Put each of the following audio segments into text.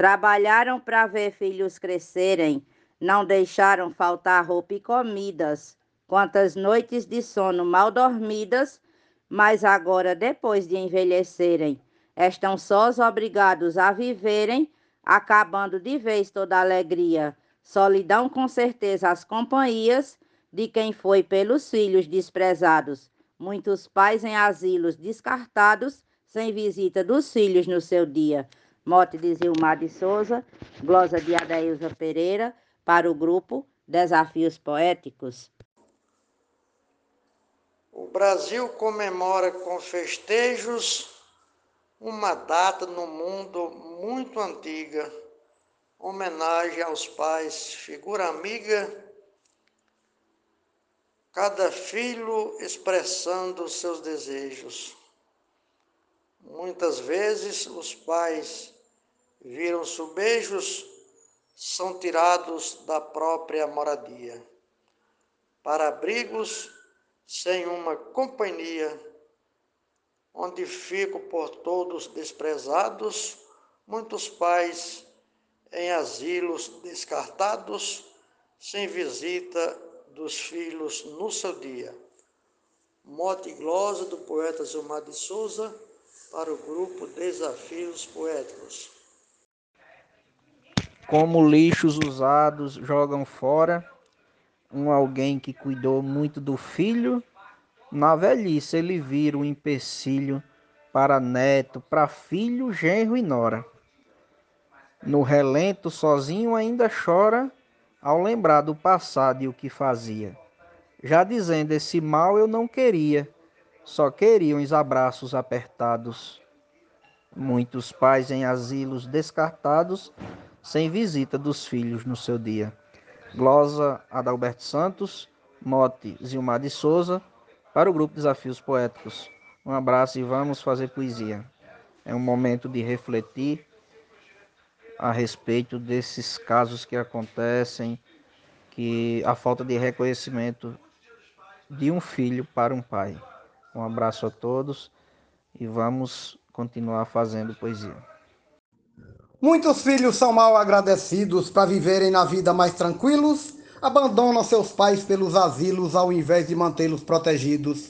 Trabalharam para ver filhos crescerem, não deixaram faltar roupa e comidas. Quantas noites de sono mal dormidas, mas agora, depois de envelhecerem, estão sós obrigados a viverem, acabando de vez toda a alegria. Solidão, com certeza, as companhias de quem foi pelos filhos desprezados. Muitos pais em asilos descartados, sem visita dos filhos no seu dia. Mote de Zilmar de Souza, glosa de Adailza Pereira, para o grupo Desafios Poéticos. O Brasil comemora com festejos uma data no mundo muito antiga, homenagem aos pais, figura amiga, cada filho expressando seus desejos. Muitas vezes os pais viram subejos, são tirados da própria moradia. Para abrigos sem uma companhia, onde fico por todos desprezados, muitos pais em asilos descartados, sem visita dos filhos no seu dia. Mote glosa do poeta Zilmar de Souza para o grupo Desafios Poéticos. Como lixos usados jogam fora, um alguém que cuidou muito do filho, na velhice ele vira um empecilho para neto, para filho, genro e nora. No relento, sozinho ainda chora ao lembrar do passado e o que fazia. Já dizendo esse mal eu não queria, só queriam os abraços apertados. Muitos pais em asilos descartados, sem visita dos filhos no seu dia. Glosa Adalberto Santos, Mote Zilmar de Souza, para o grupo Desafios Poéticos. Um abraço e vamos fazer poesia. É um momento de refletir a respeito desses casos que acontecem, que a falta de reconhecimento de um filho para um pai. Um abraço a todos e vamos continuar fazendo poesia. Muitos filhos são mal agradecidos para viverem na vida mais tranquilos, abandonam seus pais pelos asilos ao invés de mantê-los protegidos.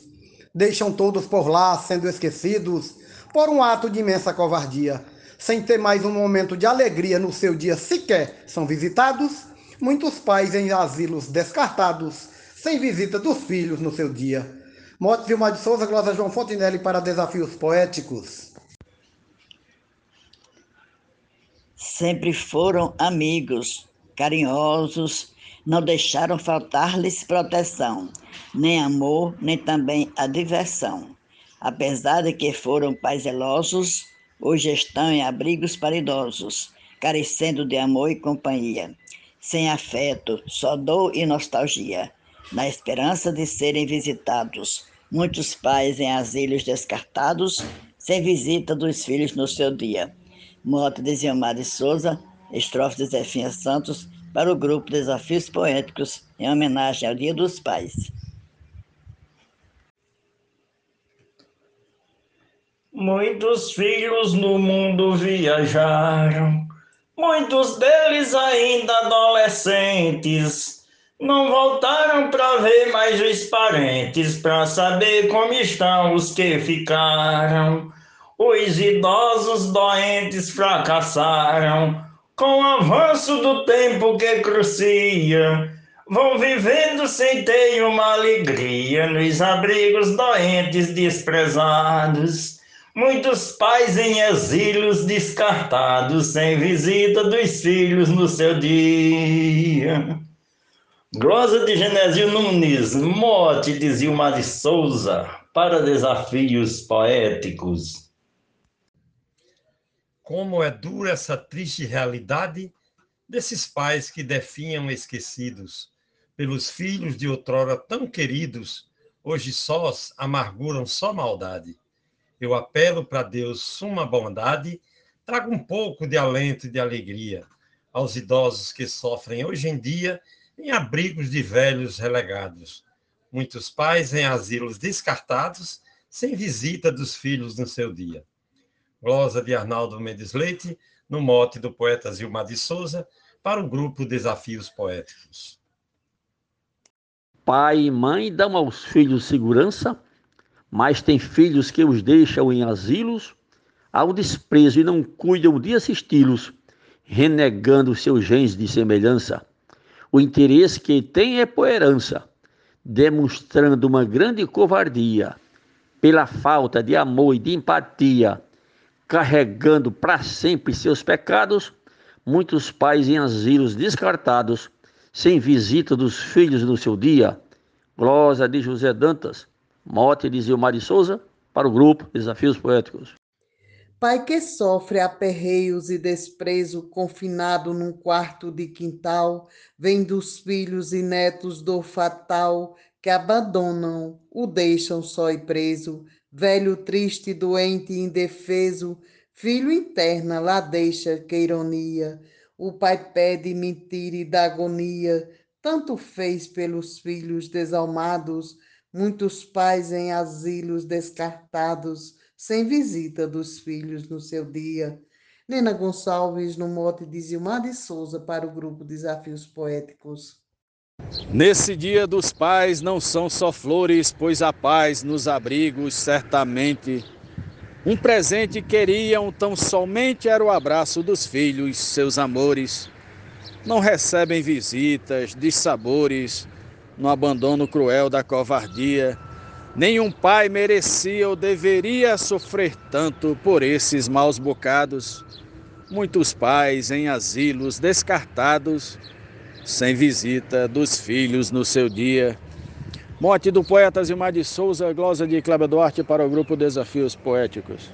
Deixam todos por lá sendo esquecidos por um ato de imensa covardia. Sem ter mais um momento de alegria no seu dia sequer são visitados. Muitos pais em asilos descartados, sem visita dos filhos no seu dia. Mote Vilmar de Souza, Glosa João Fontenelle para Desafios Poéticos. Sempre foram amigos, carinhosos, não deixaram faltar-lhes proteção, nem amor, nem também a diversão. Apesar de que foram pais zelosos, hoje estão em abrigos para idosos, carecendo de amor e companhia, sem afeto, só dor e nostalgia, na esperança de serem visitados muitos pais em asilos descartados, sem visita dos filhos no seu dia. Moto de Zilmar Souza, estrofe de Zefinha Santos, para o grupo Desafios Poéticos, em homenagem ao Dia dos Pais. Muitos filhos no mundo viajaram, muitos deles ainda adolescentes não voltaram para ver mais os parentes, para saber como estão os que ficaram. Os idosos doentes fracassaram, com o avanço do tempo que crucia. Vão vivendo sem ter uma alegria nos abrigos doentes desprezados. Muitos pais em exilos descartados, sem visita dos filhos no seu dia. Glosa de Genésio Nunes, mote de Zilmar de Souza, para desafios poéticos. Como é dura essa triste realidade desses pais que definham esquecidos, pelos filhos de outrora tão queridos, hoje sós amarguram só maldade. Eu apelo para Deus suma bondade, traga um pouco de alento e de alegria aos idosos que sofrem hoje em dia em abrigos de velhos relegados, muitos pais em asilos descartados, sem visita dos filhos no seu dia. Glosa de Arnaldo Mendes Leite, no mote do poeta Zilmar de Souza, para o grupo Desafios Poéticos. Pai e mãe dão aos filhos segurança, mas tem filhos que os deixam em asilos ao desprezo e não cuidam de assisti-los, renegando seus genes de semelhança. O interesse que tem é por herança, demonstrando uma grande covardia, pela falta de amor e de empatia, carregando para sempre seus pecados, muitos pais em asilos descartados, sem visita dos filhos no seu dia. Glosa de José Dantas, mote de Zilmar de Souza, para o grupo Desafios Poéticos. Pai que sofre aperreios e desprezo, confinado num quarto de quintal, vem dos filhos e netos do fatal que abandonam, o deixam só e preso, velho triste, doente indefeso, filho interna lá deixa que ironia. O pai pede mentira e da agonia, tanto fez pelos filhos desalmados, muitos pais em asilos descartados sem visita dos filhos no seu dia. Nena Gonçalves, no mote de Zilmar de Souza, para o grupo Desafios Poéticos. Nesse dia dos pais não são só flores, pois a paz nos abrigos certamente. Um presente queriam tão somente era o abraço dos filhos, seus amores. Não recebem visitas, dissabores, no abandono cruel da covardia Nenhum pai merecia ou deveria sofrer tanto por esses maus bocados. Muitos pais em asilos descartados, sem visita dos filhos no seu dia. Morte do poeta Zilmar de Souza, glosa de Cláudio Duarte para o grupo Desafios Poéticos.